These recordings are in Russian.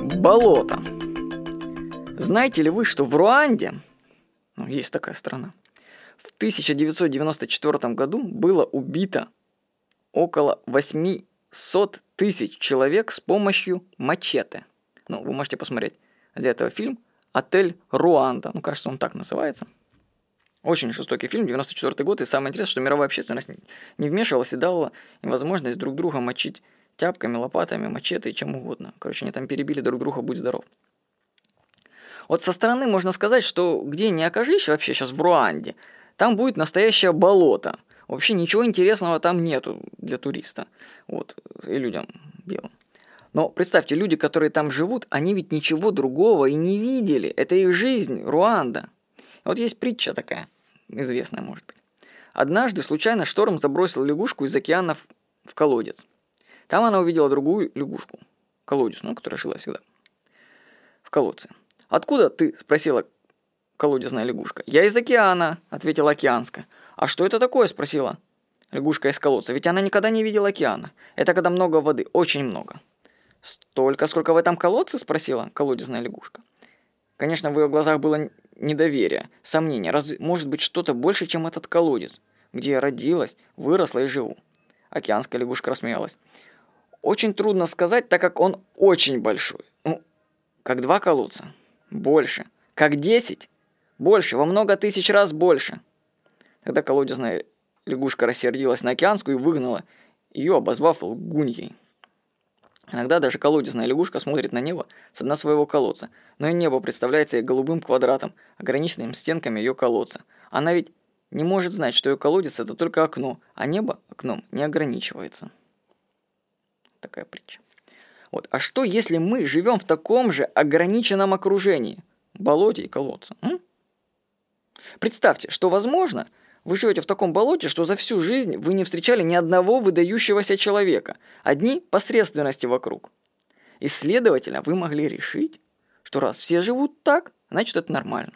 Болото. Знаете ли вы, что в Руанде, ну, есть такая страна, в 1994 году было убито около 800 тысяч человек с помощью мачете. Ну, вы можете посмотреть для этого фильм «Отель Руанда». Ну, кажется, он так называется. Очень жестокий фильм, 94 год, и самое интересное, что мировая общественность не вмешивалась и дала им возможность друг друга мочить тяпками, лопатами, мачете и чем угодно. Короче, они там перебили друг друга, будь здоров. Вот со стороны можно сказать, что где не окажись вообще сейчас в Руанде, там будет настоящее болото. Вообще ничего интересного там нету для туриста. Вот, и людям белым. Но представьте, люди, которые там живут, они ведь ничего другого и не видели. Это их жизнь, Руанда. Вот есть притча такая, известная, может быть. Однажды случайно шторм забросил лягушку из океанов в колодец. Там она увидела другую лягушку, колодец, ну, которая жила всегда в колодце. «Откуда ты?» – спросила колодезная лягушка. «Я из океана», – ответила океанская. «А что это такое?» – спросила лягушка из колодца. Ведь она никогда не видела океана. Это когда много воды, очень много. «Столько, сколько в этом колодце?» – спросила колодезная лягушка. Конечно, в ее глазах было недоверие, сомнение. Разве может быть что-то больше, чем этот колодец, где я родилась, выросла и живу? Океанская лягушка рассмеялась. Очень трудно сказать, так как он очень большой. Ну, как два колодца. Больше. Как десять? Больше, во много тысяч раз больше. Тогда колодезная лягушка рассердилась на океанскую и выгнала ее, обозвав лгуньей. Иногда даже колодезная лягушка смотрит на небо с дна своего колодца, но и небо представляется ей голубым квадратом, ограниченным стенками ее колодца. Она ведь не может знать, что ее колодец – это только окно, а небо окном не ограничивается. Такая притча. Вот. А что, если мы живем в таком же ограниченном окружении? Болоте и колодце. М? Представьте, что возможно, вы живете в таком болоте, что за всю жизнь вы не встречали ни одного выдающегося человека. Одни посредственности вокруг. И, следовательно, вы могли решить, что раз все живут так, значит это нормально.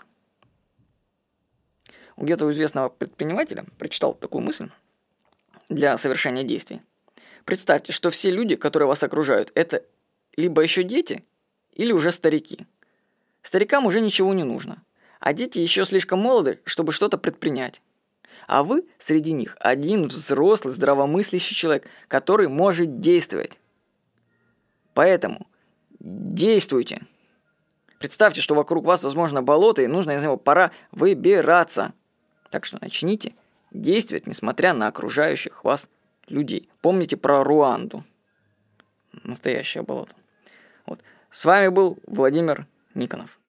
Где-то у известного предпринимателя прочитал такую мысль для совершения действий – Представьте, что все люди, которые вас окружают, это либо еще дети, или уже старики. Старикам уже ничего не нужно, а дети еще слишком молоды, чтобы что-то предпринять. А вы среди них один взрослый, здравомыслящий человек, который может действовать. Поэтому действуйте. Представьте, что вокруг вас, возможно, болото, и нужно из него пора выбираться. Так что начните действовать, несмотря на окружающих вас людей. Помните про Руанду. Настоящее болото. Вот. С вами был Владимир Никонов.